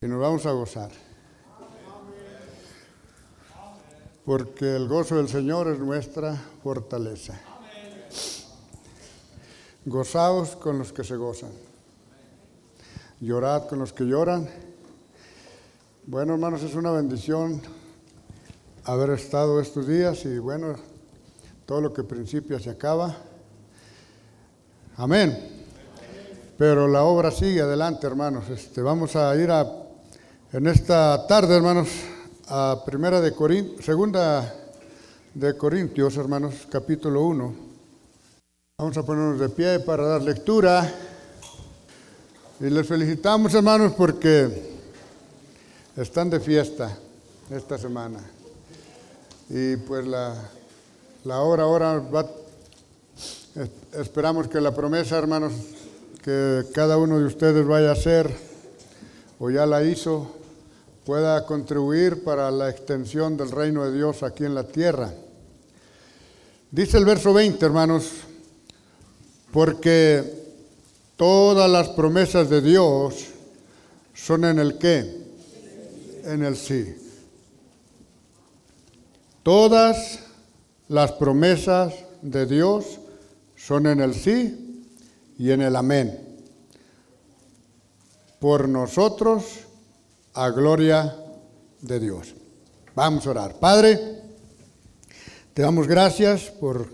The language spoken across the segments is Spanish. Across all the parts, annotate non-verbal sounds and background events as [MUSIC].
y nos vamos a gozar. Porque el gozo del Señor es nuestra fortaleza. Gozaos con los que se gozan. Llorad con los que lloran. Bueno, hermanos, es una bendición haber estado estos días y bueno, todo lo que principia se acaba. Amén. Pero la obra sigue adelante, hermanos. Este, vamos a ir a, en esta tarde, hermanos, a primera de Corintios, segunda de Corintios, hermanos, capítulo 1. Vamos a ponernos de pie para dar lectura. Y les felicitamos, hermanos, porque están de fiesta esta semana. Y pues la, la hora ahora va, esperamos que la promesa, hermanos, que cada uno de ustedes vaya a hacer o ya la hizo, pueda contribuir para la extensión del reino de Dios aquí en la tierra. Dice el verso 20, hermanos, porque todas las promesas de Dios son en el qué, en el sí. Todas las promesas de Dios son en el sí y en el amén. Por nosotros, a gloria de Dios. Vamos a orar. Padre, te damos gracias por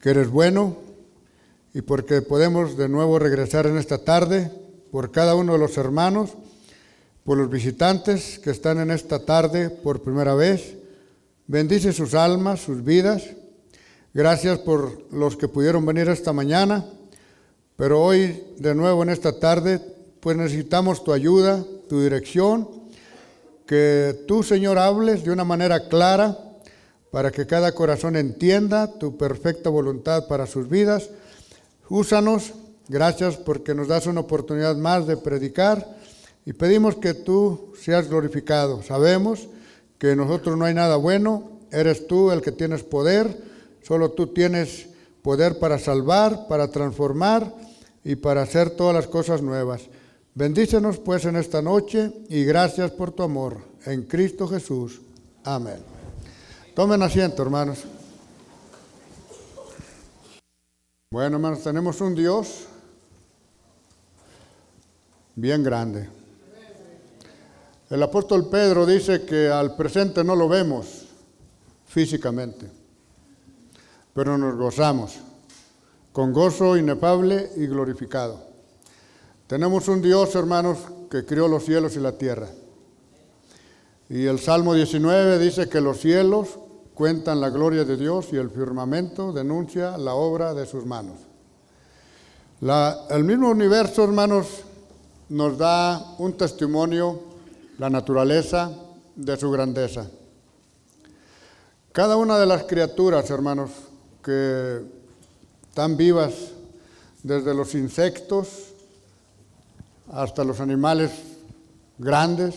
que eres bueno y porque podemos de nuevo regresar en esta tarde, por cada uno de los hermanos, por los visitantes que están en esta tarde por primera vez Bendice sus almas, sus vidas. Gracias por los que pudieron venir esta mañana, pero hoy de nuevo en esta tarde, pues necesitamos tu ayuda, tu dirección, que tú, Señor, hables de una manera clara para que cada corazón entienda tu perfecta voluntad para sus vidas. Úsanos, gracias porque nos das una oportunidad más de predicar y pedimos que tú seas glorificado. Sabemos que nosotros no hay nada bueno, eres tú el que tienes poder, solo tú tienes poder para salvar, para transformar y para hacer todas las cosas nuevas. Bendícenos pues en esta noche y gracias por tu amor. En Cristo Jesús. Amén. Tomen asiento, hermanos. Bueno, hermanos, tenemos un Dios bien grande. El apóstol Pedro dice que al presente no lo vemos físicamente, pero nos gozamos con gozo inefable y glorificado. Tenemos un Dios, hermanos, que crió los cielos y la tierra. Y el Salmo 19 dice que los cielos cuentan la gloria de Dios y el firmamento denuncia la obra de sus manos. el mismo universo, hermanos, nos da un testimonio la naturaleza de su grandeza. Cada una de las criaturas, hermanos, que están vivas, desde los insectos hasta los animales grandes,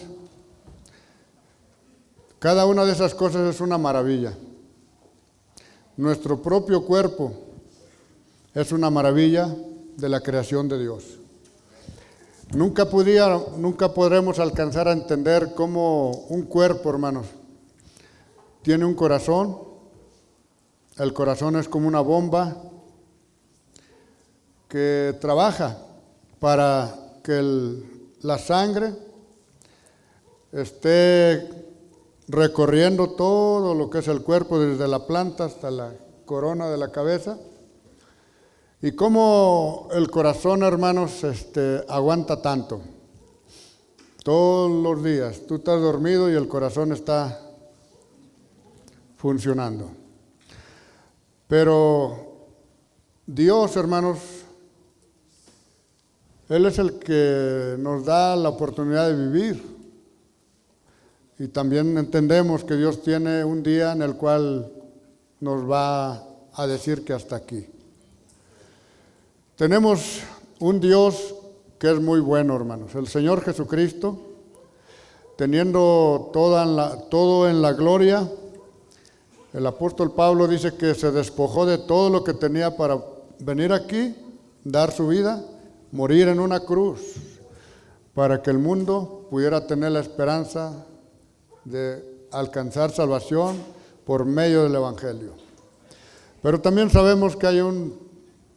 cada una de esas cosas es una maravilla. Nuestro propio cuerpo es una maravilla de la creación de Dios. Nunca, nunca podremos alcanzar a entender cómo un cuerpo, hermanos, tiene un corazón. El corazón es como una bomba que trabaja para que la sangre esté recorriendo todo lo que es el cuerpo, desde la planta hasta la corona de la cabeza. Y cómo el corazón, hermanos, este, aguanta tanto. Todos los días tú estás dormido y el corazón está funcionando. Pero Dios, hermanos, Él es el que nos da la oportunidad de vivir. Y también entendemos que Dios tiene un día en el cual nos va a decir que hasta aquí. Tenemos un Dios que es muy bueno, hermanos. El Señor Jesucristo, teniendo toda todo en la gloria, el apóstol Pablo dice que se despojó de todo lo que tenía para venir aquí, dar su vida, morir en una cruz, para que el mundo pudiera tener la esperanza de alcanzar salvación por medio del Evangelio. Pero también sabemos que hay un,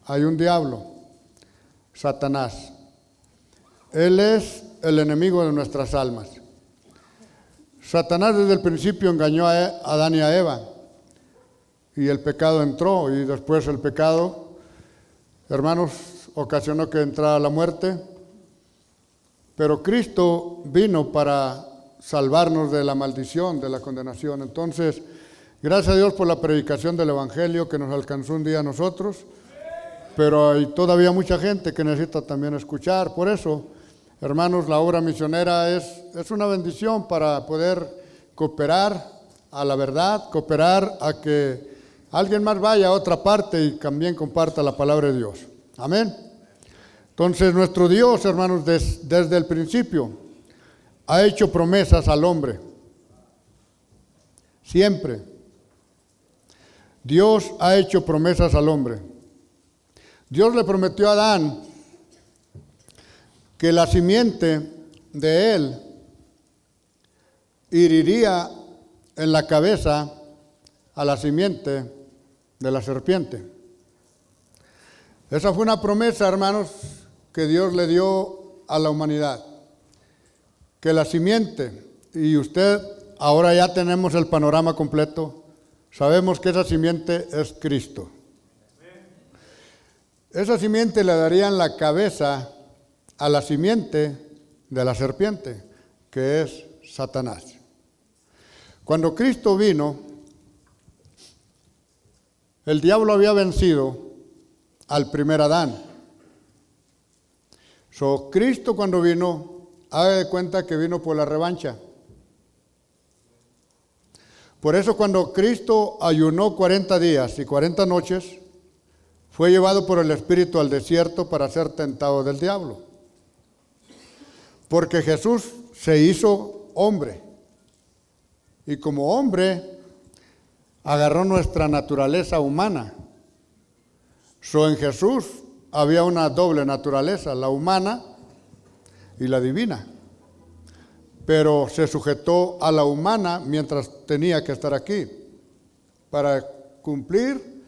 hay un diablo, Satanás. Él es el enemigo de nuestras almas. Satanás desde el principio engañó a Adán y a Eva y el pecado entró y después el pecado, hermanos, ocasionó que entrara la muerte. Pero Cristo vino para salvarnos de la maldición, de la condenación. Entonces, gracias a Dios por la predicación del Evangelio que nos alcanzó un día a nosotros, pero hay todavía mucha gente que necesita también escuchar. Por eso, hermanos, la obra misionera es, es una bendición para poder cooperar a la verdad, cooperar a que alguien más vaya a otra parte y también comparta la palabra de Dios. Amén. Entonces nuestro Dios, hermanos, desde el principio ha hecho promesas al hombre. Siempre. Dios ha hecho promesas al hombre. Dios le prometió a Adán que la simiente de él hiriría en la cabeza a la simiente de la serpiente. Esa fue una promesa, hermanos, que Dios le dio a la humanidad. Que la simiente, y usted ahora ya tenemos el panorama completo, sabemos que esa simiente es Cristo. Esa simiente le daría en la cabeza a la simiente de la serpiente, que es Satanás. Cuando Cristo vino, el diablo había vencido al primer Adán. So, Cristo cuando vino, haga de cuenta que vino por la revancha. Por eso cuando Cristo ayunó 40 días y 40 noches, fue llevado por el Espíritu al desierto para ser tentado del diablo. Porque Jesús se hizo hombre. Y como hombre, agarró nuestra naturaleza humana. So en Jesús había una doble naturaleza, la humana y la divina. Pero se sujetó a la humana mientras tenía que estar aquí para cumplir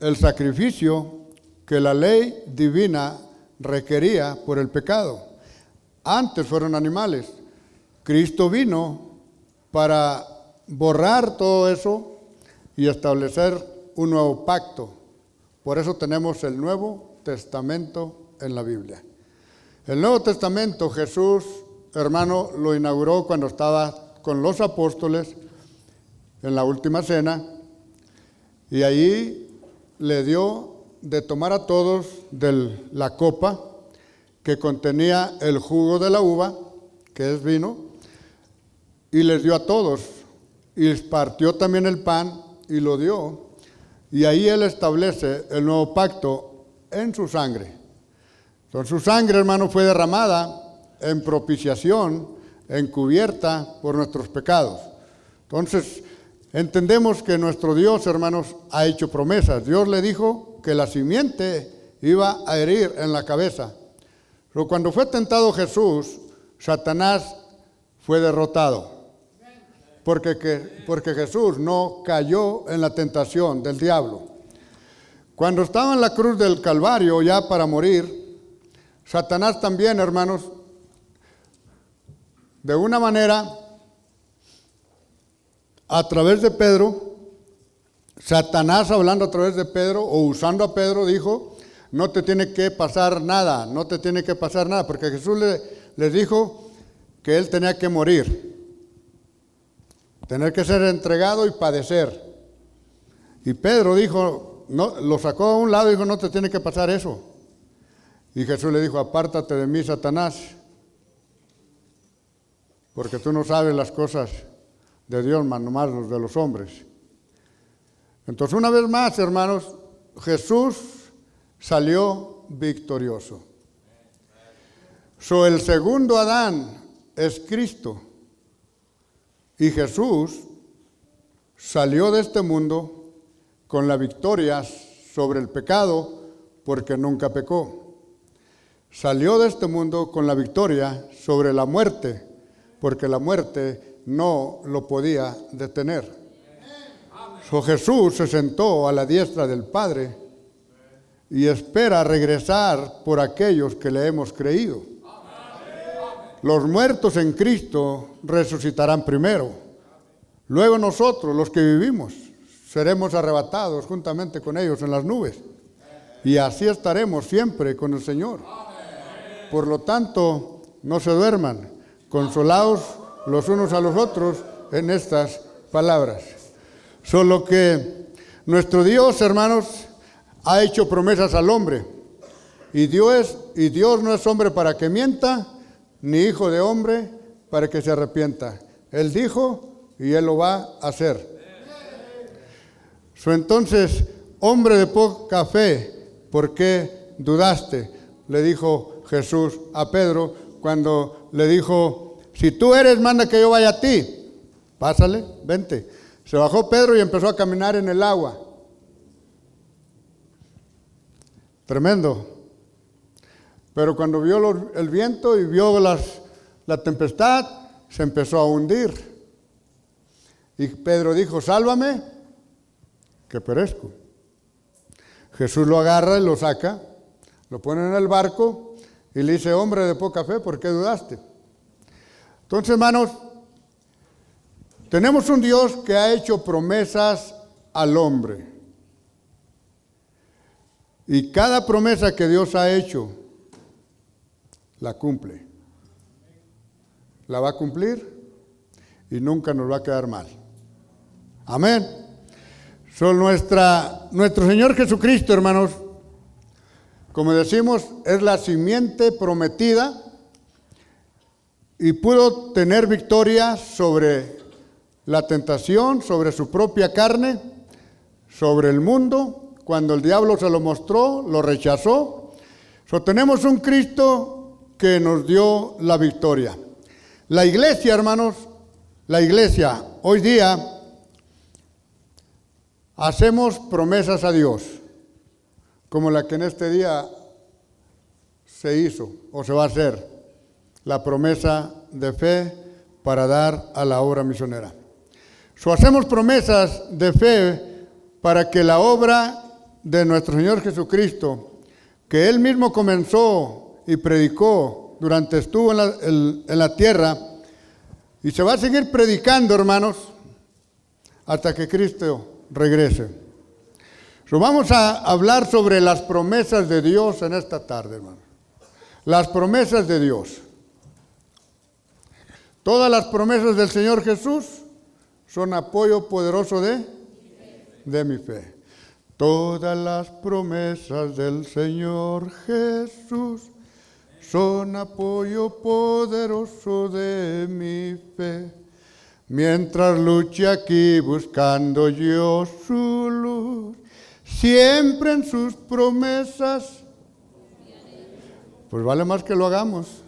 el sacrificio que la ley divina requería por el pecado. Antes fueron animales. Cristo vino para borrar todo eso y establecer un nuevo pacto por eso tenemos el Nuevo Testamento en la Biblia. El Nuevo Testamento Jesús, hermano, lo inauguró cuando estaba con los apóstoles en la última cena y ahí le dio de tomar a todos de la copa que contenía el jugo de la uva, que es vino, y les dio a todos. Y partió también el pan y lo dio y ahí Él establece el nuevo pacto en su sangre. Entonces su sangre, hermano, fue derramada en propiciación, encubierta por nuestros pecados. Entonces, entendemos que nuestro Dios, hermanos, ha hecho promesas. Dios le dijo que la simiente iba a herir en la cabeza. Pero cuando fue tentado Jesús, Satanás fue derrotado porque, porque Jesús no cayó en la tentación del diablo. Cuando estaba en la cruz del Calvario ya para morir, Satanás también, hermanos, de una manera, a través de Pedro, Satanás hablando a través de Pedro o usando a Pedro dijo, no te tiene que pasar nada, no te tiene que pasar nada, porque Jesús le, les dijo que él tenía que morir tener que ser entregado y padecer. Y Pedro dijo, lo sacó a un lado y dijo, no te tiene que pasar eso. Y Jesús le dijo, apártate de mí, Satanás, porque tú no sabes las cosas de Dios, más nomás los de los hombres. Entonces, una vez más, hermanos, Jesús salió victorioso. So, el segundo Adán es Cristo. Y Jesús salió de este mundo con la victoria sobre el pecado porque nunca pecó. salió de este mundo con la victoria sobre la muerte, porque la muerte no lo podía detener. So, Jesús se sentó a la diestra del Padre y espera regresar por aquellos que le hemos creído. Los muertos en Cristo resucitarán primero. Luego nosotros, los que vivimos, seremos arrebatados juntamente con ellos en las nubes. Y así estaremos siempre con el Señor. Por lo tanto, no se duerman, consolados los unos a los otros en estas palabras. Solo que nuestro Dios, hermanos, ha hecho promesas al hombre. Y Dios, y Dios no es hombre para que mienta, ni hijo de hombre para que se arrepienta. Él dijo y él lo va a hacer. So, entonces, hombre de poca fe, ¿por qué dudaste? Le dijo Jesús a Pedro cuando le dijo, si tú eres, manda que yo vaya a ti. Pásale, vente. Se bajó Pedro y empezó a caminar en el agua. Tremendo. Pero cuando vio el viento y vio la tempestad, se empezó a hundir. Y Pedro dijo, sálvame, que perezco. Jesús lo agarra y lo saca, lo pone en el barco y le dice, hombre de poca fe, ¿por qué dudaste? Entonces, hermanos, tenemos un Dios que ha hecho promesas al hombre. Y cada promesa que Dios ha hecho, la cumple. La va a cumplir y nunca nos va a quedar mal. Amén. Nuestro Señor Jesucristo, hermanos, como decimos, es la simiente prometida y pudo tener victoria sobre la tentación, sobre su propia carne, sobre el mundo. Cuando el diablo se lo mostró, lo rechazó. So, tenemos un Cristo que nos dio la victoria. La iglesia, hermanos, la iglesia, hoy día hacemos promesas a Dios, como la que en este día se hizo o se va a hacer, la promesa de fe para dar a la obra misionera. So, hacemos promesas de fe para que la obra de nuestro Señor Jesucristo, que Él mismo comenzó y predicó durante estuvo en la, en la tierra, y se va a seguir predicando, hermanos, hasta que Cristo regrese. So, vamos a hablar sobre las promesas de Dios en esta tarde, hermanos. Las promesas de Dios. Todas las promesas del Señor Jesús son apoyo poderoso de, de mi fe. Todas las promesas del Señor Jesús son apoyo poderoso de mi fe. Mientras luche aquí buscando yo su luz, siempre en sus promesas, pues vale más que lo hagamos.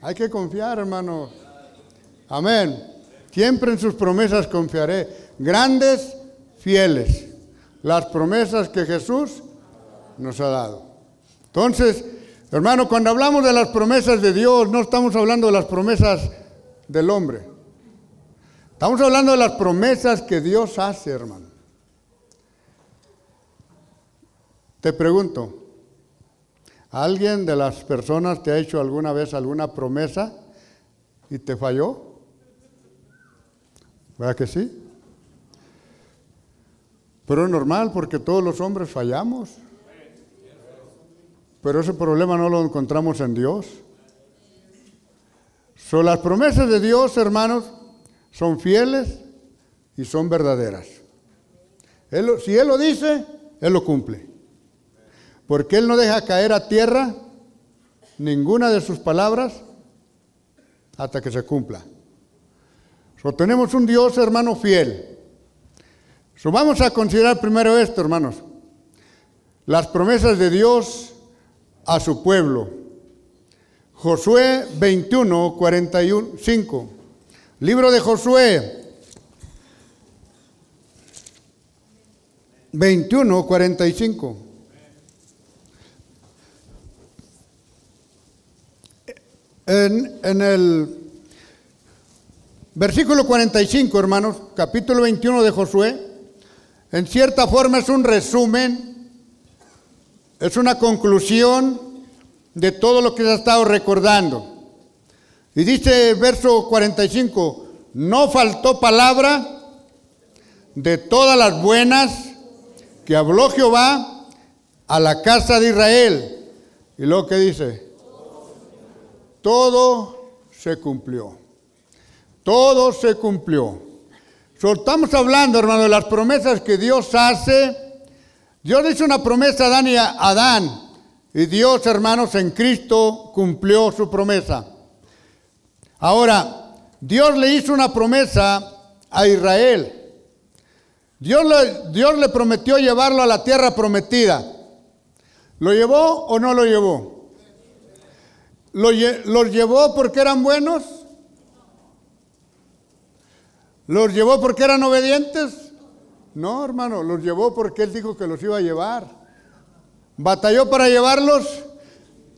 Hay que confiar, hermano. Amén. Siempre en sus promesas confiaré. Grandes, fieles. Las promesas que Jesús nos ha dado. Entonces, hermano, cuando hablamos de las promesas de Dios, no estamos hablando de las promesas del hombre. Estamos hablando de las promesas que Dios hace, hermano. Te pregunto, ¿alguien de las personas te ha hecho alguna vez alguna promesa y te falló? ¿Verdad que sí? Pero es normal porque todos los hombres fallamos. Pero ese problema no lo encontramos en Dios. Son las promesas de Dios, hermanos, son fieles y son verdaderas. si Él lo dice, Él lo cumple. Porque Él no deja caer a tierra ninguna de sus palabras hasta que se cumpla. Tenemos un Dios, hermano, fiel. Vamos a considerar primero esto, hermanos. Las promesas de Dios a su pueblo. Josué 21, 45. Libro de Josué 21, 45. En, en el versículo 45, hermanos, capítulo 21 de Josué, en cierta forma es un resumen, es una conclusión de todo lo que se ha estado recordando. Y dice verso 45, no faltó palabra de todas las buenas que habló Jehová a la casa de Israel. Y luego que dice, todo se cumplió. Todo se cumplió. estamos hablando, hermano, de las promesas que Dios hace. Dios hizo una promesa a Adán y a Adán. Y Dios, hermanos, en Cristo cumplió su promesa. Ahora, Dios le hizo una promesa a Israel. Dios le, Dios le prometió llevarlo a la tierra prometida. ¿Lo llevó o no lo llevó? ¿Lo, ¿Los llevó porque eran buenos? ¿Los llevó porque eran obedientes? No, hermano, los llevó porque Él dijo que los iba a llevar. ¿Batalló para llevarlos?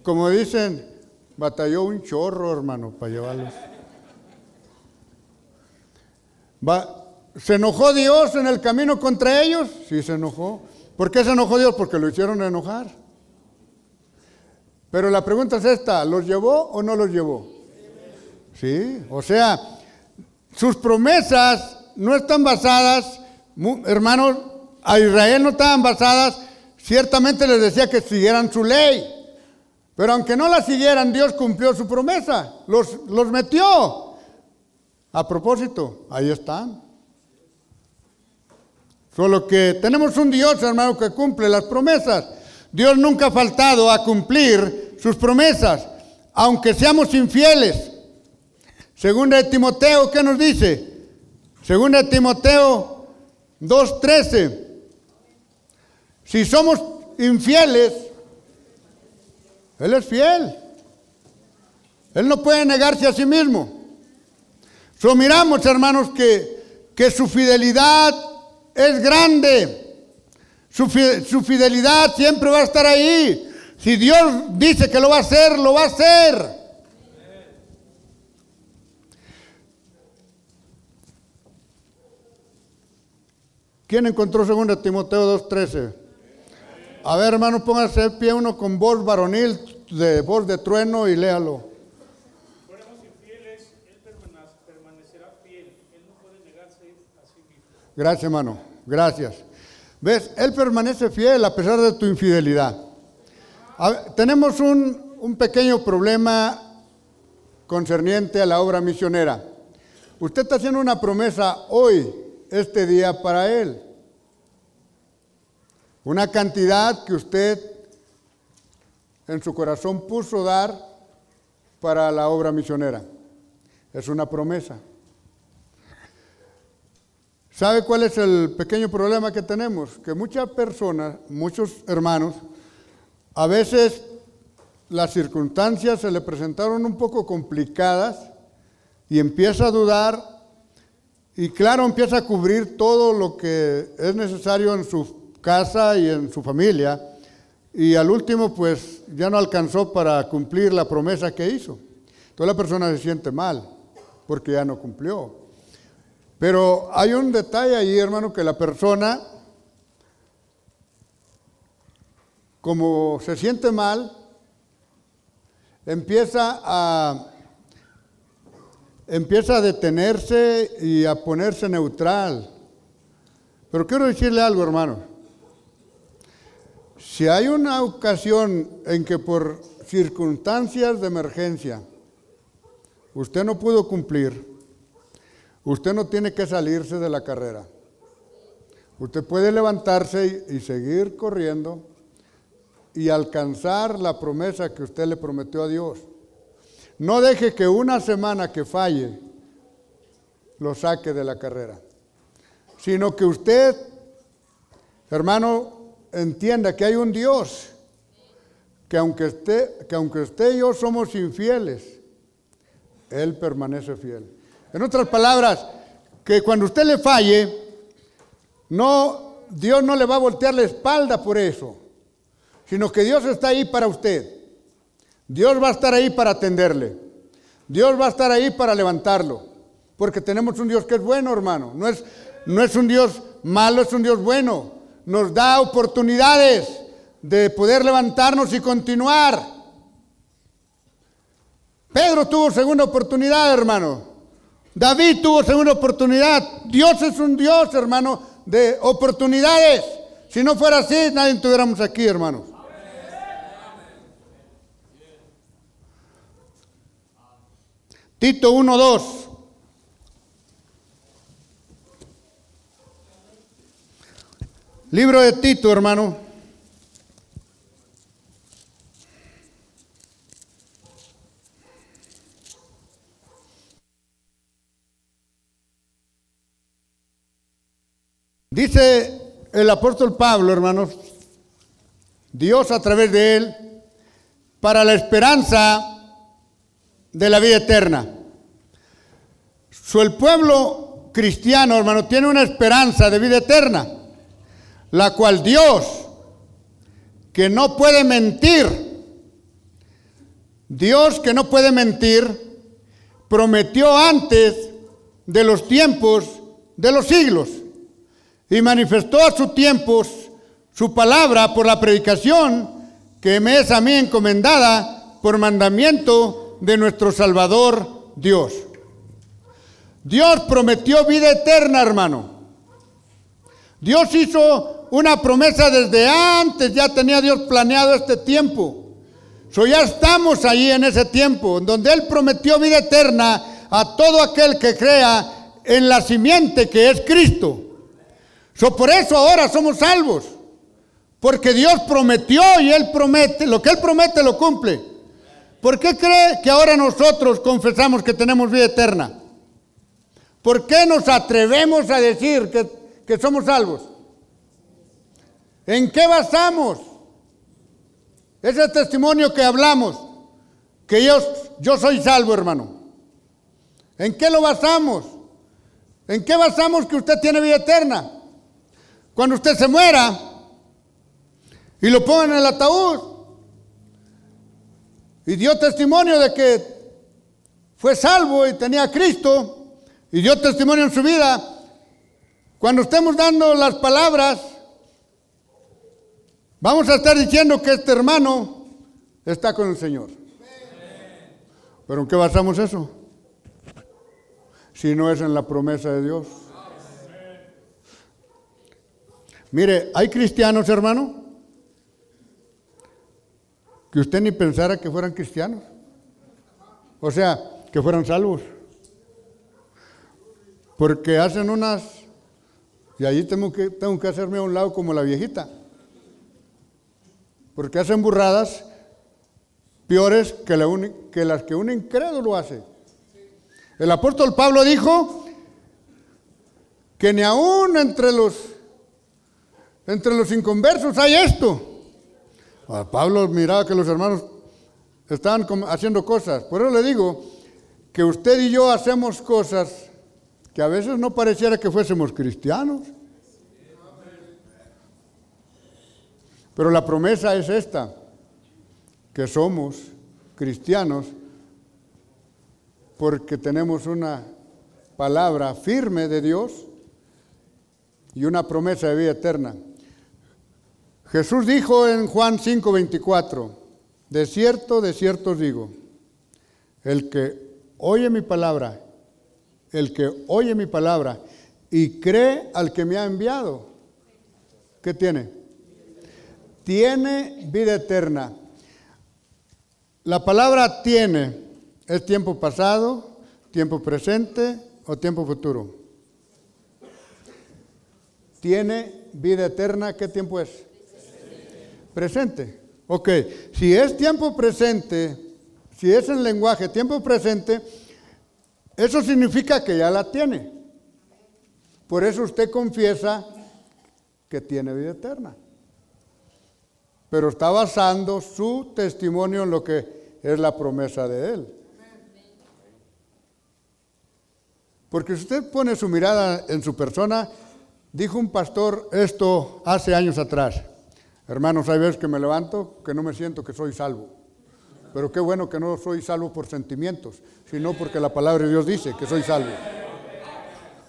Como dicen, Batalló un chorro, hermano, para llevarlos. ¿Se enojó Dios en el camino contra ellos? Sí, se enojó. ¿Por qué se enojó Dios? Porque lo hicieron enojar. Pero la pregunta es esta, ¿los llevó o no los llevó? Sí, o sea, sus promesas no están basadas, hermanos, a Israel no estaban basadas, ciertamente les decía que siguieran su ley. Pero aunque no la siguieran, Dios cumplió su promesa, los, los metió. A propósito, ahí están. Solo que tenemos un Dios, hermano, que cumple las promesas. Dios nunca ha faltado a cumplir sus promesas, aunque seamos infieles. Segunda de Timoteo, ¿qué nos dice? Segunda de Timoteo 2.13. Si somos infieles, él es fiel. Él no puede negarse a sí mismo. So, miramos, hermanos, que, que su fidelidad es grande. Su, su fidelidad siempre va a estar ahí. Si Dios dice que lo va a hacer, lo va a hacer. ¿Quién encontró 2 Timoteo 2.13? A ver, hermano, póngase pie uno con voz varonil, de voz de trueno y léalo. infieles, él permanecerá fiel. Él no puede negarse a sí mismo. Gracias, hermano. Gracias. ¿Ves? Él permanece fiel a pesar de tu infidelidad. tenemos un, un pequeño problema concerniente a la obra misionera. Usted está haciendo una promesa hoy, este día, para él. Una cantidad que usted en su corazón puso dar para la obra misionera. Es una promesa. ¿Sabe cuál es el pequeño problema que tenemos? Que muchas personas, muchos hermanos, a veces las circunstancias se le presentaron un poco complicadas y empieza a dudar y claro, empieza a cubrir todo lo que es necesario en su casa y en su familia. Y al último, pues ya no alcanzó para cumplir la promesa que hizo. Entonces la persona se siente mal porque ya no cumplió. Pero hay un detalle ahí, hermano, que la persona, como se siente mal, empieza a, empieza a detenerse y a ponerse neutral. Pero quiero decirle algo, hermano. Si hay una ocasión en que por circunstancias de emergencia usted no pudo cumplir, usted no tiene que salirse de la carrera. Usted puede levantarse y, seguir corriendo y alcanzar la promesa que usted le prometió a Dios. No deje que una semana que falle lo saque de la carrera, sino que usted, hermano, entienda que hay un Dios, que aunque, esté, que aunque usted y yo somos infieles, Él permanece fiel. En otras palabras, que cuando usted le falle, no, Dios no le va a voltear la espalda por eso, sino que Dios está ahí para usted. Dios va a estar ahí para atenderle. Dios va a estar ahí para levantarlo. Porque tenemos un Dios que es bueno, hermano. No es, no es un Dios malo, es un Dios bueno. Nos da oportunidades de poder levantarnos y continuar. Pedro tuvo segunda oportunidad, hermano. David tuvo segunda oportunidad. Dios es un Dios, hermano, de oportunidades. Si no fuera así, nadie estuviéramos aquí, hermano. Tito 1.2. Libro de Tito, hermano. Dice el apóstol Pablo, hermanos, Dios a través de él, para la esperanza de la vida eterna. So, el pueblo cristiano, hermano, tiene una esperanza de vida eterna, la cual Dios, que no puede mentir, Dios que no puede mentir, prometió antes de los tiempos de los siglos y manifestó a sus tiempos su palabra por la predicación que me es a mí encomendada por mandamiento de nuestro Salvador Dios. Dios prometió vida eterna, hermano. Dios hizo una promesa desde antes, ya tenía Dios planeado este tiempo. So ya estamos ahí en ese tiempo, donde Él prometió vida eterna a todo aquel que crea en la simiente que es Cristo. So por eso ahora somos salvos, porque Dios prometió y Él promete, lo que Él promete lo cumple. ¿Por qué cree que ahora nosotros confesamos que tenemos vida eterna? ¿Por qué nos atrevemos a decir que, somos salvos? ¿En qué basamos ese testimonio que hablamos? Que yo, yo soy salvo, hermano. ¿En qué lo basamos? ¿En qué basamos que usted tiene vida eterna? Cuando usted se muera y lo pongan en el ataúd, y dio testimonio de que fue salvo y tenía Cristo y dio testimonio en su vida. Cuando estemos dando las palabras, vamos a estar diciendo que este hermano está con el Señor. ¿Pero en qué basamos eso? Si no es en la promesa de Dios. Mire, hay cristianos, hermano, que usted ni pensara que fueran cristianos. O sea, que fueran salvos. Porque hacen unas, y allí tengo que, tengo que hacerme a un lado como la viejita. Porque hacen burradas peores que, que las que un incrédulo hace. El apóstol Pablo dijo que ni aún entre los, entre los inconversos hay esto. Pablo miraba que los hermanos estaban haciendo cosas. Por eso le digo que usted y yo hacemos cosas que a veces no pareciera que fuésemos cristianos. Pero la promesa es esta, que somos cristianos porque tenemos una palabra firme de Dios y una promesa de vida eterna. Jesús dijo en Juan 5:24, de cierto, de cierto os digo, el que oye mi palabra, el que oye mi palabra y cree al que me ha enviado, ¿qué tiene? Tiene vida eterna. La palabra tiene es tiempo pasado, tiempo presente o tiempo futuro. Tiene vida eterna, ¿qué tiempo es? presente. Ok, si es tiempo presente, si es en lenguaje tiempo presente, eso significa que ya la tiene. Por eso usted confiesa que tiene vida eterna. Pero está basando su testimonio en lo que es la promesa de Él. Porque si usted pone su mirada en su persona, dijo un pastor esto hace años atrás. Hermanos, hay veces que me levanto que no me siento que soy salvo. Pero qué bueno que no soy salvo por sentimientos, sino porque la palabra de Dios dice que soy salvo.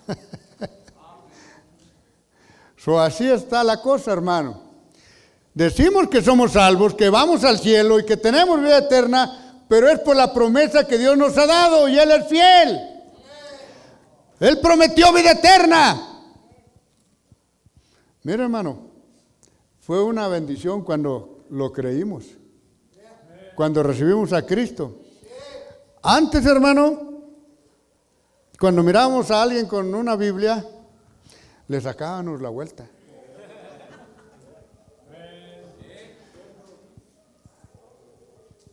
[LAUGHS] así está la cosa, hermano. Decimos que somos salvos, que vamos al cielo y que tenemos vida eterna, pero es por la promesa que Dios nos ha dado y Él es fiel. Él prometió vida eterna. Mira, hermano, fue una bendición cuando lo creímos, cuando recibimos a Cristo. Antes, hermano, cuando mirábamos a alguien con una Biblia, le sacábamos la vuelta.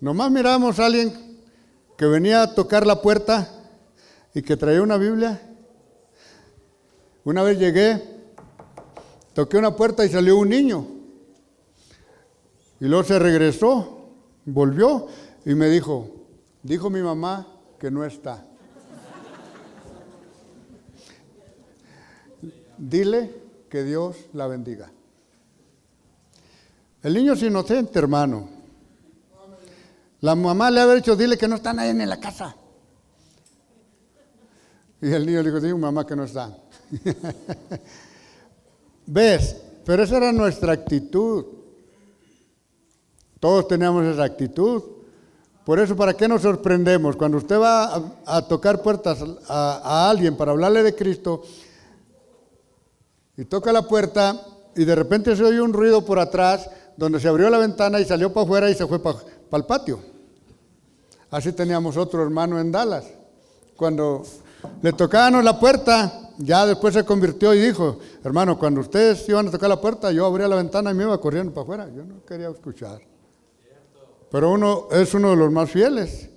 Nomás mirábamos a alguien que venía a tocar la puerta y que traía una Biblia. Una vez llegué, toqué una puerta y salió un niño. Y luego se regresó, volvió y me dijo, dijo mi mamá que no está. Dile que Dios la bendiga. El niño es inocente, hermano. La mamá le había dicho, dile que no está nadie en la casa. Y el niño le dijo, digo mamá que no está. [LAUGHS] ¿Ves? Pero esa era nuestra actitud. Todos teníamos esa actitud. Por eso, ¿para qué nos sorprendemos? Cuando usted va a, tocar puertas a, alguien para hablarle de Cristo y toca la puerta y de repente se oye un ruido por atrás donde se abrió la ventana y salió para afuera y se fue para el patio. Así teníamos otro hermano en Dallas. Cuando le tocábamos la puerta, ya después se convirtió y dijo, hermano, cuando ustedes iban a tocar la puerta, yo abría la ventana y me iba corriendo para afuera. Yo no quería escuchar. Pero uno es uno de los más fieles.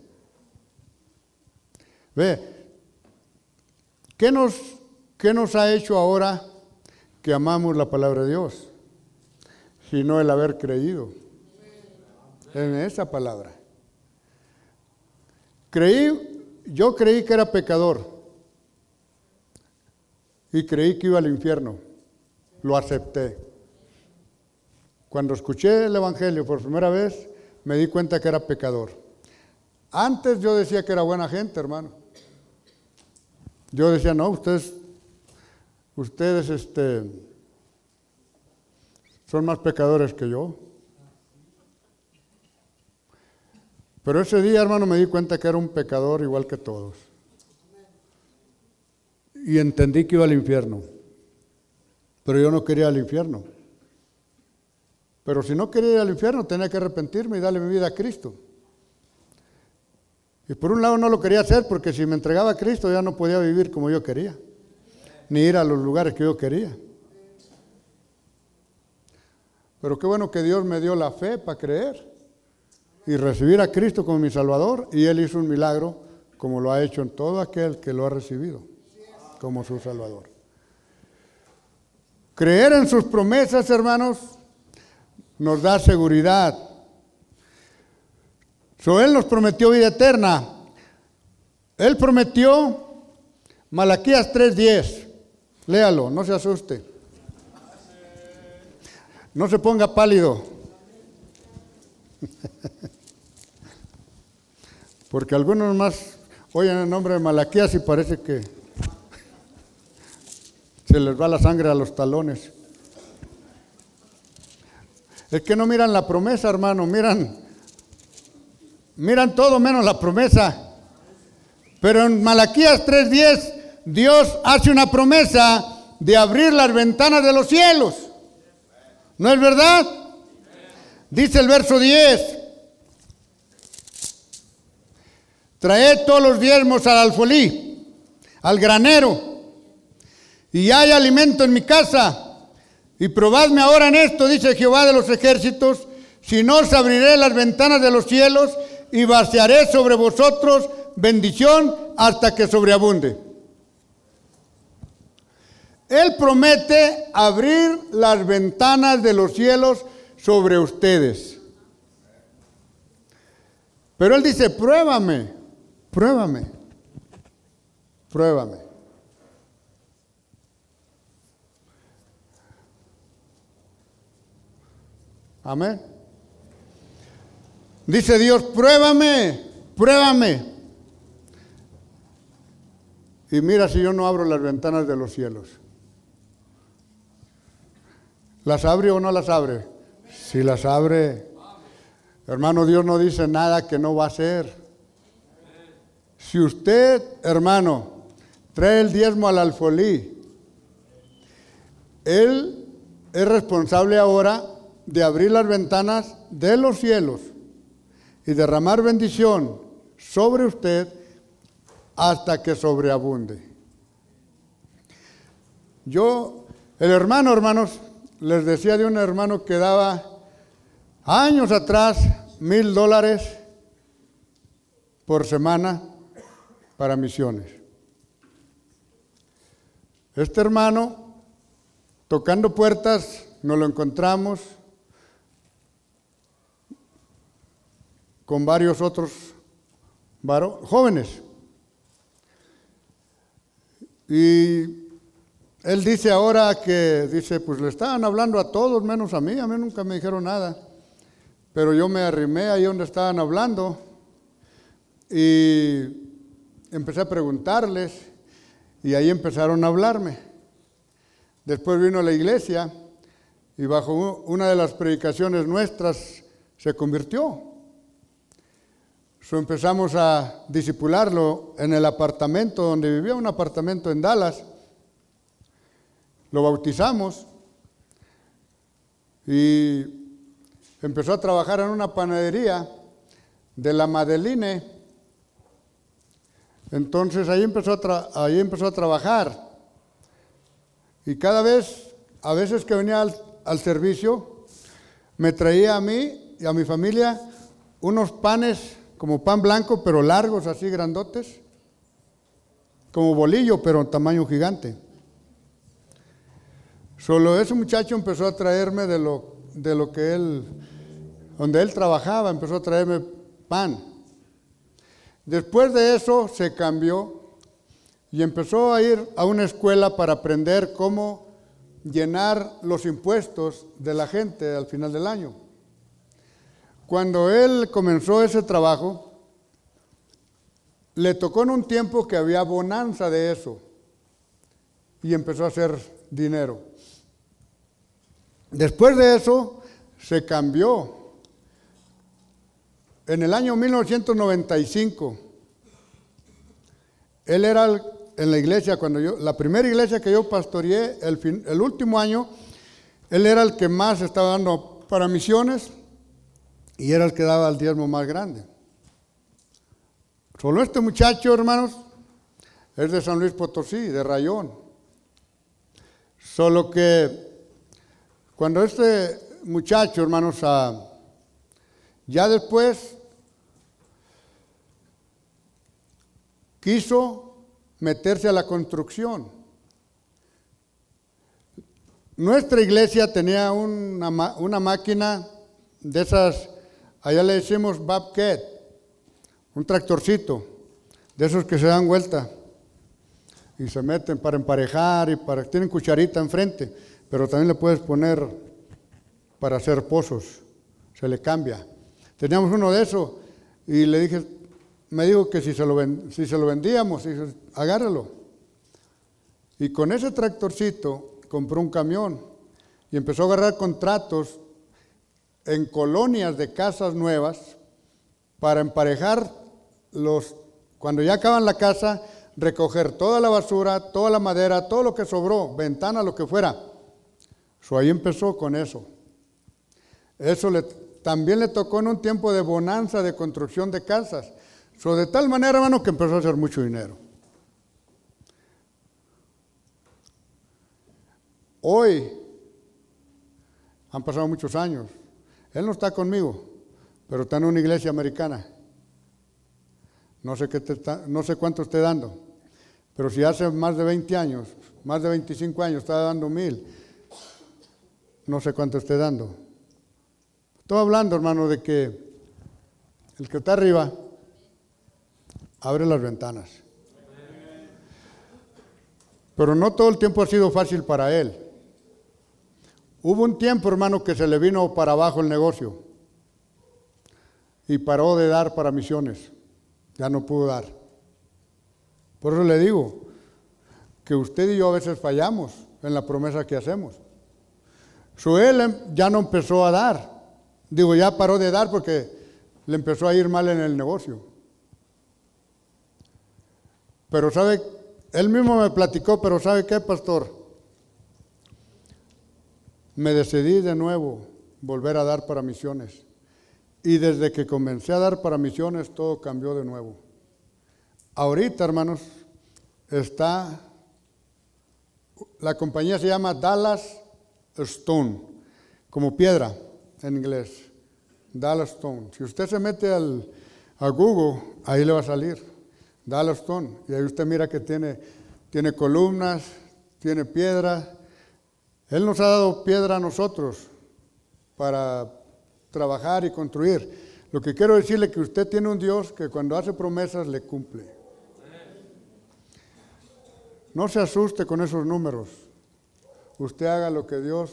Ve, ¿qué nos, qué nos ha hecho ahora que amamos la palabra de Dios? Sino el haber creído en esa palabra. Creí, yo creí que era pecador y creí que iba al infierno. Lo acepté. Cuando escuché el Evangelio por primera vez, me di cuenta que era pecador. Antes yo decía que era buena gente, hermano. Yo decía, no, ustedes, ustedes este, son más pecadores que yo. Pero ese día, hermano, me di cuenta que era un pecador igual que todos. Y entendí que iba al infierno. Pero yo no quería al infierno. Pero si no quería ir al infierno, tenía que arrepentirme y darle mi vida a Cristo. Y por un lado no lo quería hacer porque si me entregaba a Cristo ya no podía vivir como yo quería, ni ir a los lugares que yo quería. Pero qué bueno que Dios me dio la fe para creer y recibir a Cristo como mi Salvador y Él hizo un milagro como lo ha hecho en todo aquel que lo ha recibido como su Salvador. Creer en sus promesas, hermanos, nos da seguridad. So, él nos prometió vida eterna. Él prometió Malaquías 3:10. Léalo, no se asuste. No se ponga pálido. [LAUGHS] Porque algunos más oyen el nombre de Malaquías y parece que se les va la sangre a los talones. Es que no miran la promesa, hermano, miran, miran todo menos la promesa. Pero en Malaquías 3:10 Dios hace una promesa de abrir las ventanas de los cielos. ¿No es verdad? Dice el verso 10. Traed todos los diezmos al alfolí, al granero, y hay alimento en mi casa. Y probadme ahora en esto, dice Jehová de los ejércitos, si no os abriré las ventanas de los cielos y vaciaré sobre vosotros bendición hasta que sobreabunde. Él promete abrir las ventanas de los cielos sobre ustedes. Pero Él dice, pruébame, pruébame, pruébame. Amén. Dice Dios, pruébame, pruébame. Y mira si yo no abro las ventanas de los cielos. ¿Las abre o no las abre? Si las abre, hermano, Dios no dice nada que no va a hacer. Si usted, hermano, trae el diezmo al alfolí, Él es responsable ahora de abrir las ventanas de los cielos y derramar bendición sobre usted hasta que sobreabunde. Yo, el hermano, hermanos, les decía de un hermano que daba años atrás mil dólares por semana para misiones. Este hermano, tocando puertas, nos lo encontramos con varios otros jóvenes. Y él dice ahora que, dice, pues le estaban hablando a todos menos a mí, a mí nunca me dijeron nada. Pero yo me arrimé ahí donde estaban hablando y empecé a preguntarles y ahí empezaron a hablarme. Después vino a la iglesia y bajo una de las predicaciones nuestras se convirtió. So empezamos a disipularlo en el apartamento donde vivía, un apartamento en Dallas. Lo bautizamos y empezó a trabajar en una panadería de la Madeline entonces ahí empezó, a ahí empezó a trabajar. Y cada vez, a veces que venía al, servicio, me traía a mí y a mi familia unos panes como pan blanco, pero largos, así grandotes, como bolillo, pero tamaño gigante. Solo ese muchacho empezó a traerme de lo, de lo que él, donde él trabajaba, empezó a traerme pan. Después de eso se cambió y empezó a ir a una escuela para aprender cómo llenar los impuestos de la gente al final del año. Cuando él comenzó ese trabajo, le tocó en un tiempo que había bonanza de eso y empezó a hacer dinero. Después de eso se cambió en el año 1995, él era en la iglesia, cuando yo, la primera iglesia que yo pastoreé, el, el último año, él era el que más estaba dando para misiones y era el que daba el diezmo más grande. Solo este muchacho, hermanos, es de San Luis Potosí, de Rayón. Solo que cuando este muchacho, hermanos, ah, ya después quiso meterse a la construcción. Nuestra iglesia tenía una, máquina de esas, allá le decimos Babcat, un tractorcito, de esos que se dan vuelta y se meten para emparejar y para tienen cucharita enfrente, pero también le puedes poner para hacer pozos, se le cambia. Teníamos uno de esos y le dije, me dijo que si se lo, se vendíamos, agárralo. Y con ese tractorcito compró un camión y empezó a agarrar contratos en colonias de casas nuevas para emparejar los, cuando ya acaban la casa, recoger toda la basura, toda la madera, todo lo que sobró, ventana, lo que fuera. So, ahí empezó con eso. Eso también le tocó en un tiempo de bonanza de construcción de casas de tal manera, hermano, que empezó a hacer mucho dinero. Hoy, han pasado muchos años, él no está conmigo, pero está en una iglesia americana. No sé, qué no sé cuánto esté dando, pero si hace más de 20 años, más de 25 años, está dando mil, no sé cuánto esté dando. Estoy hablando, hermano, de que el que está arriba abre las ventanas. Pero no todo el tiempo ha sido fácil para él. Hubo un tiempo, hermano, que se le vino para abajo el negocio. y paró de dar para misiones. Ya no pudo dar. Por eso le digo que usted y yo a veces fallamos en la promesa que hacemos. Su él ya no empezó a dar. Digo, ya paró de dar porque le empezó a ir mal en el negocio. Pero sabe, él mismo me platicó, pero ¿sabe qué, pastor? Me decidí de nuevo volver a dar para misiones. Y desde que comencé a dar para misiones, todo cambió de nuevo. Ahorita, hermanos, está, la compañía se llama Dallas Stone, como piedra en inglés. Dallas Stone. Si usted se mete al, a Google, ahí le va a salir. Dallas Stone. Y ahí usted mira que tiene, tiene columnas, tiene piedra. Él nos ha dado piedra a nosotros para trabajar y construir. Lo que quiero decirle es que usted tiene un Dios que cuando hace promesas le cumple. No se asuste con esos números. Usted haga lo que Dios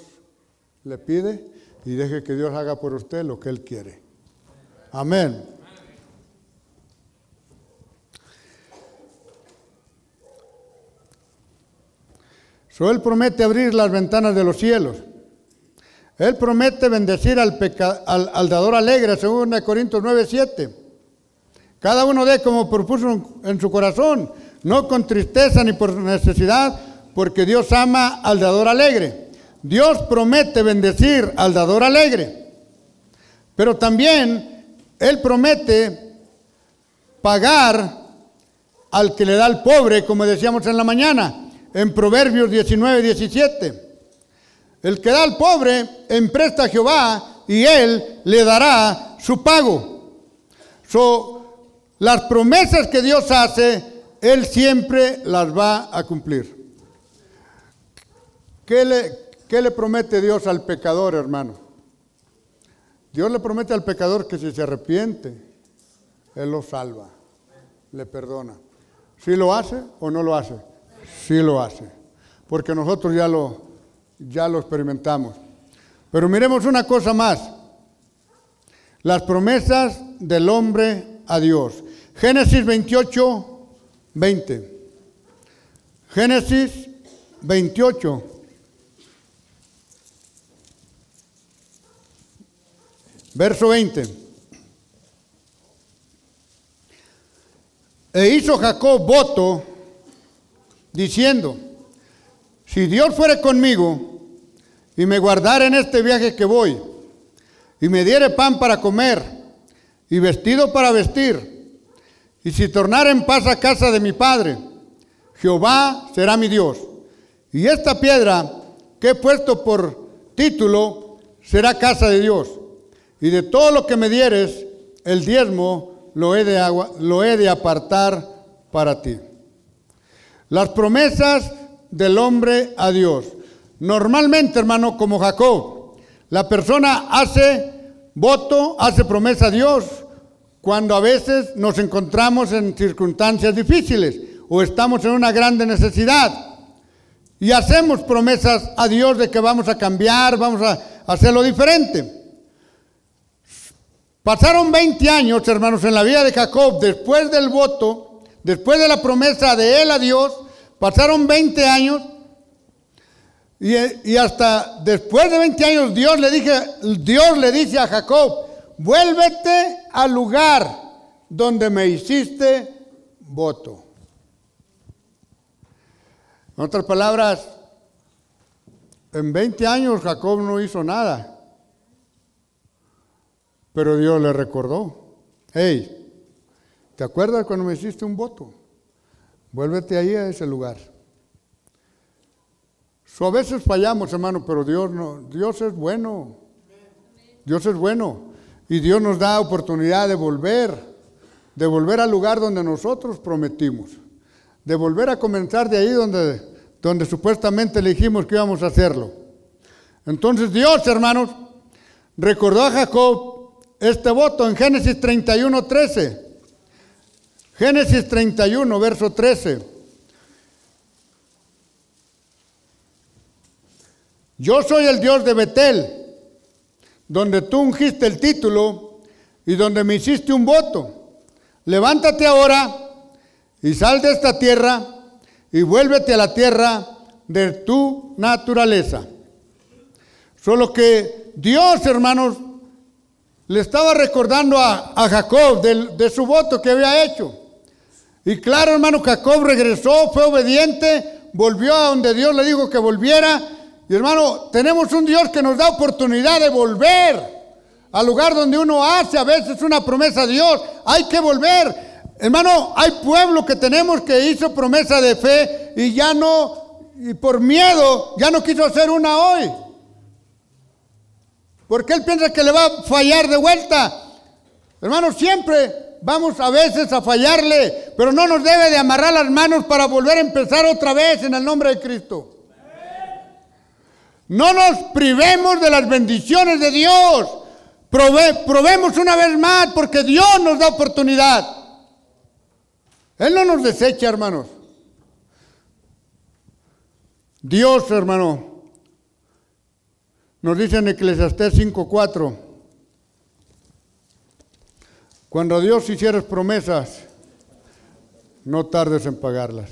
le pide y deje que Dios haga por usted lo que Él quiere. Amén. So, él promete abrir las ventanas de los cielos. Él promete bendecir al, al, dador alegre, según Corintios 9, 7. Cada uno de como propuso en su corazón, no con tristeza ni por necesidad, porque Dios ama al dador alegre. Dios promete bendecir al dador alegre, pero también Él promete pagar al que le da al pobre, como decíamos en la mañana, en Proverbios 19, 17. El que da al pobre empresta a Jehová y Él le dará su pago. las promesas que Dios hace, Él siempre las va a cumplir. ¿Qué le, ¿Qué le promete Dios al pecador, hermano? Dios le promete al pecador que si se arrepiente, Él lo salva, le perdona. ¿Sí lo hace o no lo hace? Sí lo hace, porque nosotros ya lo, ya lo experimentamos. Pero miremos una cosa más, las promesas del hombre a Dios. Génesis 28, 20. Génesis 28, Verso 20. E hizo Jacob voto diciendo, si Dios fuere conmigo y me guardara en este viaje que voy, y me diere pan para comer y vestido para vestir, y si tornara en paz a casa de mi padre, Jehová será mi Dios. Y esta piedra que he puesto por título será casa de Dios. Y de todo lo que me dieres, el diezmo lo he de, lo he de apartar para ti. Las promesas del hombre a Dios. Normalmente, hermano, como Jacob, la persona hace voto, hace promesa a Dios cuando a veces nos encontramos en circunstancias difíciles o estamos en una grande necesidad. Y hacemos promesas a Dios de que vamos a cambiar, vamos a hacerlo diferente. Pasaron 20 años, hermanos, en la vida de Jacob, después del voto, después de la promesa de él a Dios, pasaron 20 años y, hasta después de 20 años Dios le, Dios le dice a Jacob, vuélvete al lugar donde me hiciste voto. En otras palabras, en 20 años Jacob no hizo nada. Pero Dios le recordó, hey, ¿te acuerdas cuando me hiciste un voto? Vuélvete ahí a ese lugar. a veces fallamos, hermano, pero Dios no, Dios es bueno. Dios es bueno. Y Dios nos da oportunidad de volver, de volver al lugar donde nosotros prometimos, de volver a comenzar de ahí donde, donde supuestamente le dijimos que íbamos a hacerlo. Entonces Dios, hermanos, recordó a Jacob este voto en Génesis 31, 13. Génesis 31, verso 13. Yo soy el Dios de Betel, donde tú ungiste el título y donde me hiciste un voto. Levántate ahora y sal de esta tierra y vuélvete a la tierra de tu naturaleza. Solo que Dios, hermanos, le estaba recordando a, Jacob de, su voto que había hecho. Y claro, hermano, Jacob regresó, fue obediente, volvió a donde Dios le dijo que volviera. Y hermano, tenemos un Dios que nos da oportunidad de volver al lugar donde uno hace a veces una promesa a Dios. Hay que volver. Hermano, hay pueblo que tenemos que hizo promesa de fe y ya no, y por miedo, ya no quiso hacer una hoy. Porque él piensa que le va a fallar de vuelta. Hermano, siempre vamos a veces a fallarle, pero no nos debe de amarrar las manos para volver a empezar otra vez en el nombre de Cristo. No nos privemos de las bendiciones de Dios probemos una vez más porque Dios nos da oportunidad. Él no nos desecha, hermanos. Dios, hermano, nos dice en Eclesiastés 5:4, cuando Dios hicieras promesas, no tardes en pagarlas,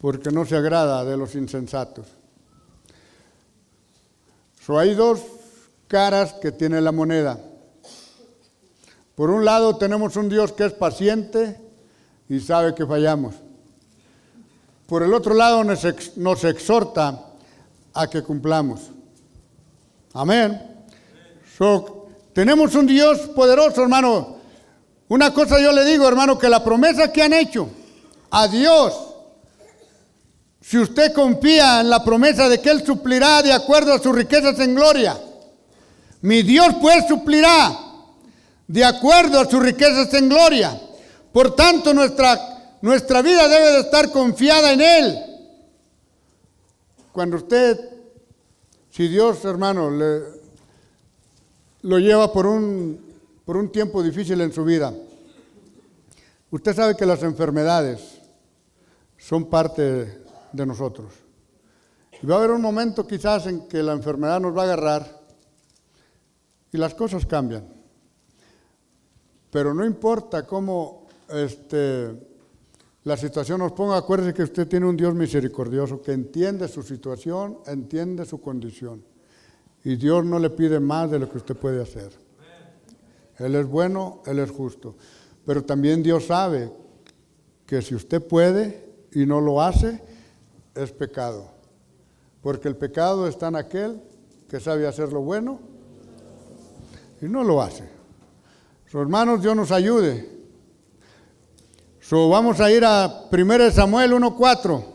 porque no se agrada de los insensatos. So, hay dos caras que tiene la moneda. Por un lado tenemos un Dios que es paciente y sabe que fallamos. Por el otro lado nos, exhorta a que cumplamos. Amén. Tenemos un Dios poderoso, hermano. Una cosa yo le digo, hermano, que la promesa que han hecho a Dios, si usted confía en la promesa de que Él suplirá de acuerdo a sus riquezas en gloria, mi Dios pues suplirá de acuerdo a sus riquezas en gloria. Por tanto, nuestra, nuestra vida debe de estar confiada en Él. Cuando usted, si Dios, hermano, le, lo lleva por un, por un tiempo difícil en su vida, usted sabe que las enfermedades son parte de nosotros. Y va a haber un momento quizás en que la enfermedad nos va a agarrar y las cosas cambian. Pero no importa cómo este, la situación nos ponga, acuérdese que usted tiene un Dios misericordioso que entiende su situación, entiende su condición. Y Dios no le pide más de lo que usted puede hacer. Él es bueno, Él es justo. Pero también Dios sabe que si usted puede y no lo hace, es pecado. Porque el pecado está en aquel que sabe hacer lo bueno y no lo hace. So, hermanos, Dios nos ayude. So, vamos a ir a 1 Samuel 1.4.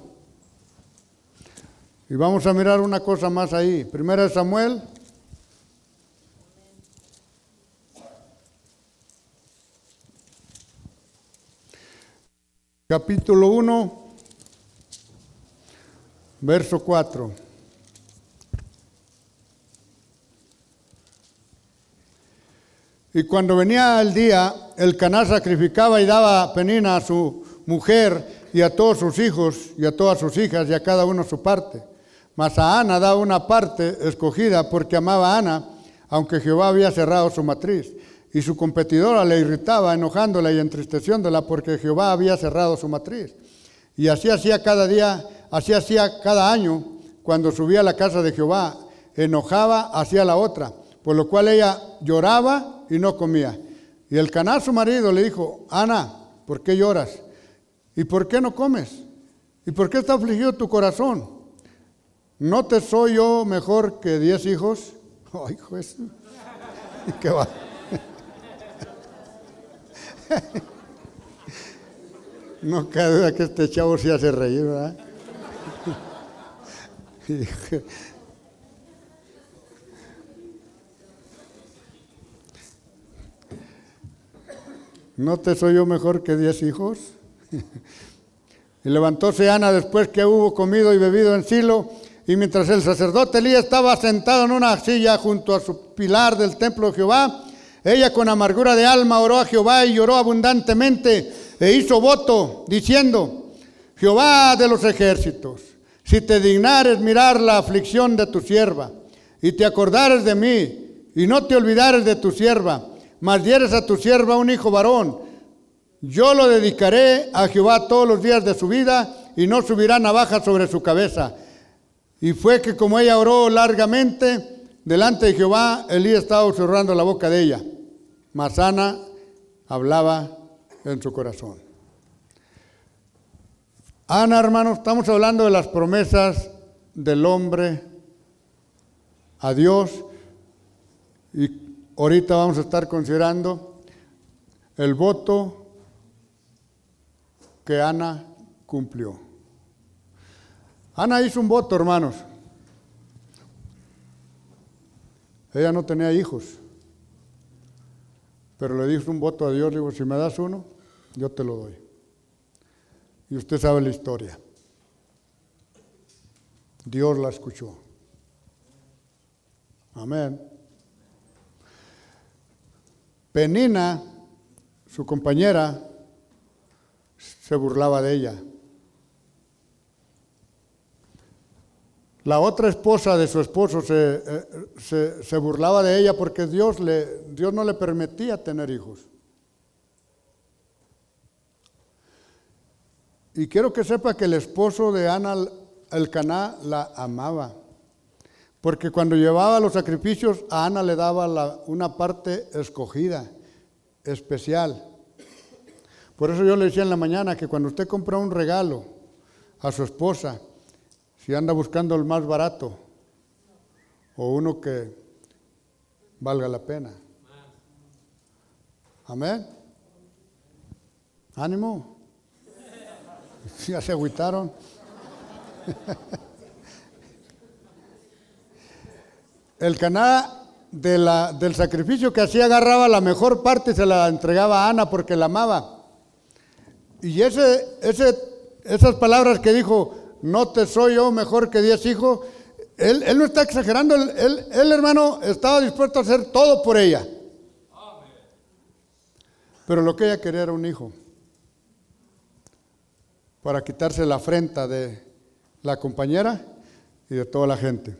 Y vamos a mirar una cosa más ahí. 1 Samuel. Capítulo 1, verso 4. Y cuando venía el día, el Caná sacrificaba y daba penina a su mujer y a todos sus hijos y a todas sus hijas y a cada uno su parte. Mas a Ana daba una parte escogida porque amaba a Ana, aunque Jehová había cerrado su matriz. Y su competidora le irritaba, enojándola y entristeciéndola porque Jehová había cerrado su matriz. Y así hacía cada día, así hacía cada año, cuando subía a la casa de Jehová, enojaba hacia la otra, por lo cual ella lloraba y no comía. Y el caná, su marido, le dijo, Ana, ¿por qué lloras? ¿Y por qué no comes? ¿Y por qué está afligido tu corazón? ¿No te soy yo mejor que diez hijos? [LAUGHS] Ay, juez. ¿Qué va? [LAUGHS] No cabe duda que este chavo se hace reír, ¿verdad? [LAUGHS] ¿No te soy yo mejor que diez hijos? y levantóse Ana después que hubo comido y bebido en Silo, y mientras el sacerdote Elías estaba sentado en una silla junto a su pilar del templo de Jehová, ella con amargura de alma oró a Jehová y lloró abundantemente e hizo voto diciendo, Jehová de los ejércitos, si te dignares mirar la aflicción de tu sierva y te acordares de mí y no te olvidares de tu sierva, mas dieres a tu sierva un hijo varón. Yo lo dedicaré a Jehová todos los días de su vida y no subirá navaja sobre su cabeza. Y fue que como ella oró largamente delante de Jehová, Elías estaba cerrando la boca de ella. Mas Ana hablaba en su corazón. Ana, hermanos, estamos hablando de las promesas del hombre a Dios y ahorita vamos a estar considerando el voto que Ana cumplió. Ana hizo un voto, hermanos. Ella no tenía hijos, pero le dijo un voto a Dios, le digo, si me das uno, yo te lo doy. Y usted sabe la historia. Dios la escuchó. Amén. Penina, su compañera, se burlaba de ella. La otra esposa de su esposo eh, se, se, burlaba de ella porque Dios, le, Dios no le permitía tener hijos. Y quiero que sepa que el esposo de Ana el Caná la amaba. Porque cuando llevaba los sacrificios, a Ana le daba una parte escogida, especial. Por eso yo le decía en la mañana que cuando usted compra un regalo a su esposa, si anda buscando el más barato o uno que valga la pena. Amén. Ánimo. [LAUGHS] Ya se agüitaron. [LAUGHS] El caná del sacrificio que hacía agarraba la mejor parte y se la entregaba a Ana porque la amaba. Y ese, ese, esas palabras que dijo, no te soy yo mejor que diez hijos, él, él no está exagerando, él, él, hermano estaba dispuesto a hacer todo por ella. Pero lo que ella quería era un hijo para quitarse la afrenta de la compañera y de toda la gente.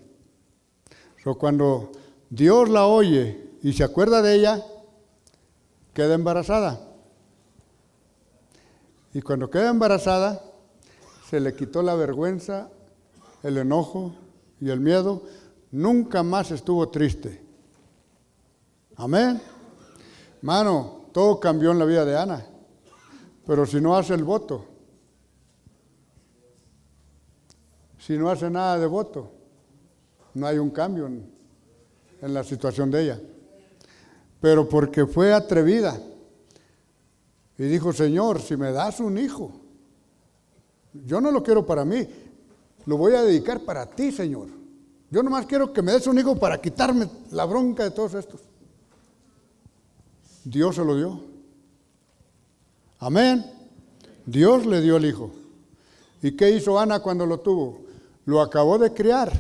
So, cuando Dios la oye y se acuerda de ella, queda embarazada. Y cuando queda embarazada, se le quitó la vergüenza, el enojo y el miedo. Nunca más estuvo triste. Amén. Mano, todo cambió en la vida de Ana. Pero si no hace el voto, si no hace nada de voto, no hay un cambio en, en la situación de ella. Pero porque fue atrevida y dijo, Señor, si me das un hijo, yo no lo quiero para mí, lo voy a dedicar para ti, Señor. Yo nomás quiero que me des un hijo para quitarme la bronca de todos estos. Dios se lo dio. Amén. Dios le dio el hijo. ¿Y qué hizo Ana cuando lo tuvo? Lo acabó de criar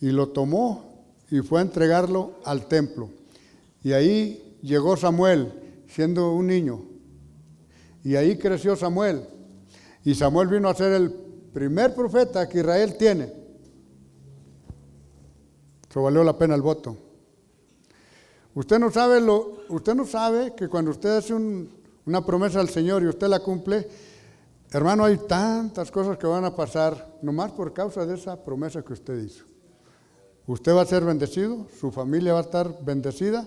y lo tomó y fue a entregarlo al templo. Y ahí llegó Samuel, siendo un niño. Y ahí creció Samuel. Y Samuel vino a ser el primer profeta que Israel tiene. Eso valió la pena el voto. Usted no sabe lo, usted no sabe que cuando usted hace una promesa al Señor y usted la cumple, hermano, hay tantas cosas que van a pasar nomás por causa de esa promesa que usted hizo. Usted va a ser bendecido, su familia va a estar bendecida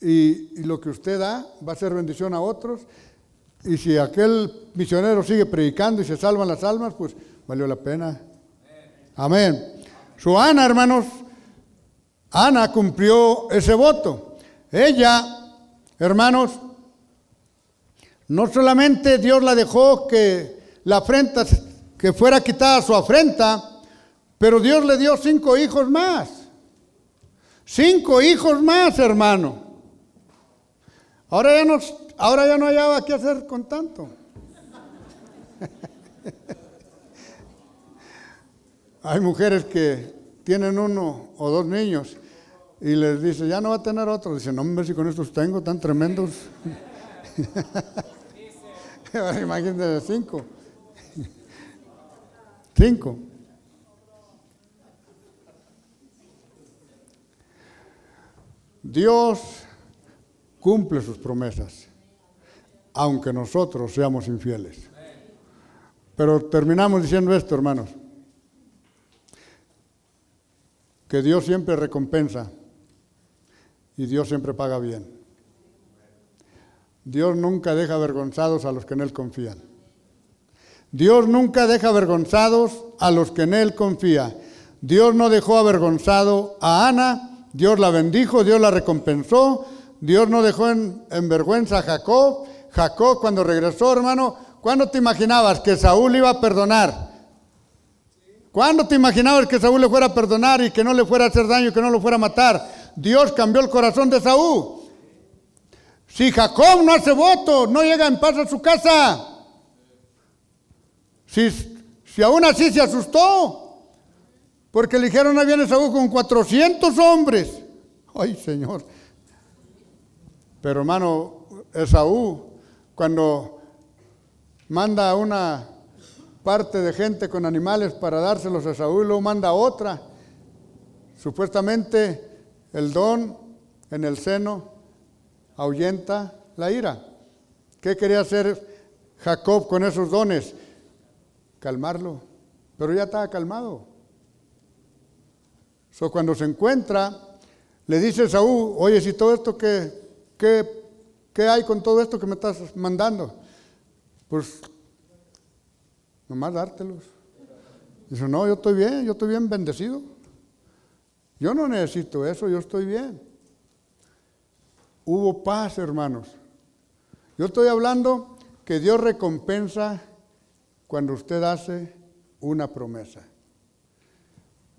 y, lo que usted da va a ser bendición a otros. Y si aquel misionero sigue predicando y se salvan las almas, pues valió la pena. Amén. Su Ana, hermanos, Ana cumplió ese voto. Ella, hermanos, no solamente Dios la dejó que la afrenta, que fuera quitada su afrenta, pero Dios le dio cinco hijos más. Cinco hijos más, hermano. Ahora ya no, ahora ya no hallaba qué hacer con tanto. [LAUGHS] Hay mujeres que tienen uno o dos niños y les dice, ya no va a tener otro. Dice, no, hombre, si con estos tengo tan tremendos. [LAUGHS] Imagínense cinco. [LAUGHS] cinco. Dios cumple sus promesas, aunque nosotros seamos infieles. Pero terminamos diciendo esto, hermanos, que Dios siempre recompensa y Dios siempre paga bien. Dios nunca deja avergonzados a los que en Él confían. Dios nunca deja avergonzados a los que en Él confían. Dios no dejó avergonzado a Ana, Dios la bendijo, Dios la recompensó, Dios no dejó en, vergüenza a Jacob. Jacob cuando regresó, hermano, ¿cuándo te imaginabas que Saúl iba a perdonar? ¿Cuándo te imaginabas que Saúl le fuera a perdonar y que no le fuera a hacer daño y que no lo fuera a matar? Dios cambió el corazón de Saúl. Si Jacob no hace voto, no llega en paz a su casa. Si, si aún así se asustó, porque le dijeron, ahí viene Saúl con 400 hombres. Ay, Señor. Pero hermano, Esaú, cuando manda a una parte de gente con animales para dárselos a Saúl, luego manda otra. Supuestamente el don en el seno ahuyenta la ira. ¿Qué quería hacer Jacob con esos dones? Calmarlo. Pero ya estaba calmado. So, cuando se encuentra, le dice Saúl, oye, si todo esto que, ¿qué hay con todo esto que me estás mandando? Pues nomás dártelos. Dice, no, yo estoy bien, yo estoy bien bendecido. Yo no necesito eso, yo estoy bien. Hubo paz, hermanos. Yo estoy hablando que Dios recompensa cuando usted hace una promesa.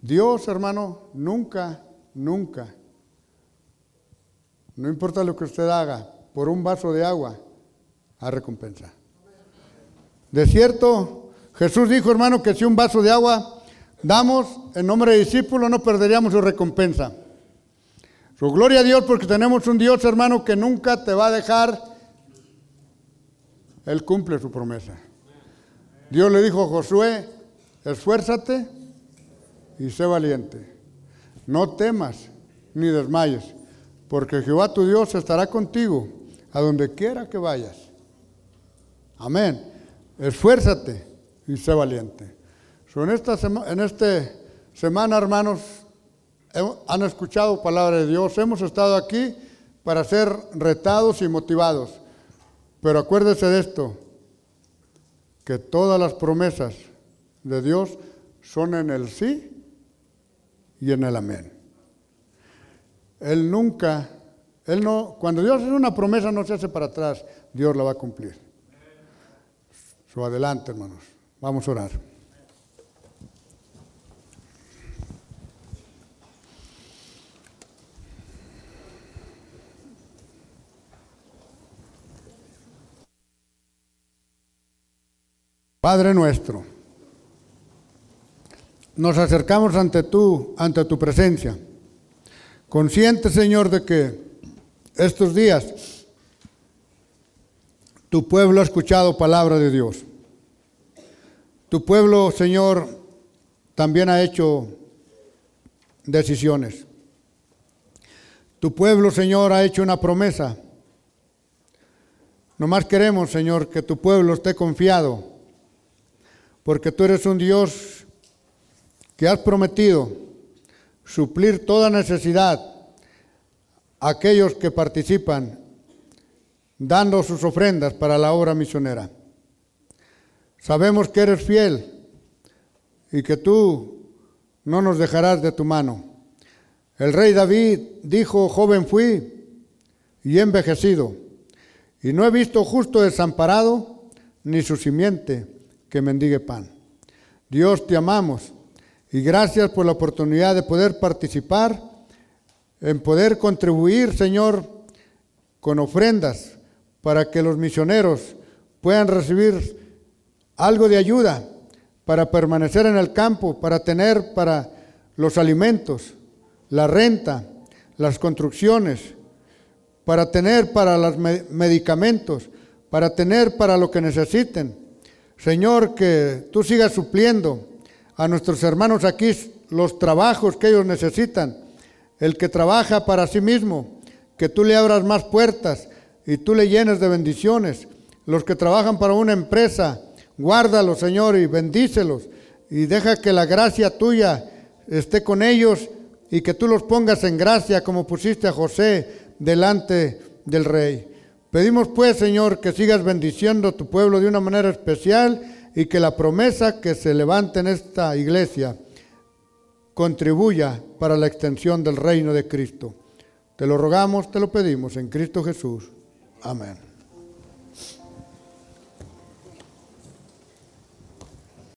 Dios, hermano, nunca, nunca, no importa lo que usted haga, por un vaso de agua, a recompensa. De cierto, Jesús dijo, hermano, que si un vaso de agua damos en nombre de discípulo, no perderíamos su recompensa. Su gloria a Dios porque tenemos un Dios, hermano, que nunca te va a dejar. Él cumple su promesa. Dios le dijo a Josué, esfuérzate y sé valiente. No temas ni desmayes, porque Jehová tu Dios estará contigo a donde quiera que vayas. Amén. Esfuérzate y sé valiente. en esta en este semana, hermanos, han escuchado palabra de Dios. Hemos estado aquí para ser retados y motivados. Pero acuérdese de esto, que todas las promesas de Dios son en el sí y en el amén. Él nunca, él no, cuando Dios hace una promesa no se hace para atrás, Dios la va a cumplir. Su adelante, hermanos. Vamos a orar. Padre nuestro, nos acercamos ante tú, ante tu presencia, consciente, Señor, de que estos días tu pueblo ha escuchado palabra de Dios. Tu pueblo, Señor, también ha hecho decisiones. Tu pueblo, Señor, ha hecho una promesa. Nomás queremos, Señor, que tu pueblo esté confiado porque tú eres un Dios que has prometido suplir toda necesidad aquellos que participan dando sus ofrendas para la obra misionera. Sabemos que eres fiel y que tú no nos dejarás de tu mano. El rey David dijo, joven fui y envejecido, y no he visto justo desamparado ni su simiente que mendigue pan. Dios te amamos y gracias por la oportunidad de poder participar, en poder contribuir, Señor, con ofrendas para que los misioneros puedan recibir algo de ayuda para permanecer en el campo, para tener para los alimentos, la renta, las construcciones, para tener para los medicamentos, para tener para lo que necesiten. Señor, que tú sigas supliendo a nuestros hermanos aquí los trabajos que ellos necesitan. El que trabaja para sí mismo, que tú le abras más puertas y tú le llenes de bendiciones. Los que trabajan para una empresa, guárdalos, Señor, y bendícelos. Y deja que la gracia tuya esté con ellos y que tú los pongas en gracia como pusiste a José delante del rey. Pedimos pues, Señor, que sigas bendiciendo a tu pueblo de una manera especial y que la promesa que se levante en esta iglesia contribuya para la extensión del reino de Cristo. Te lo rogamos, te lo pedimos en Cristo Jesús. Amén.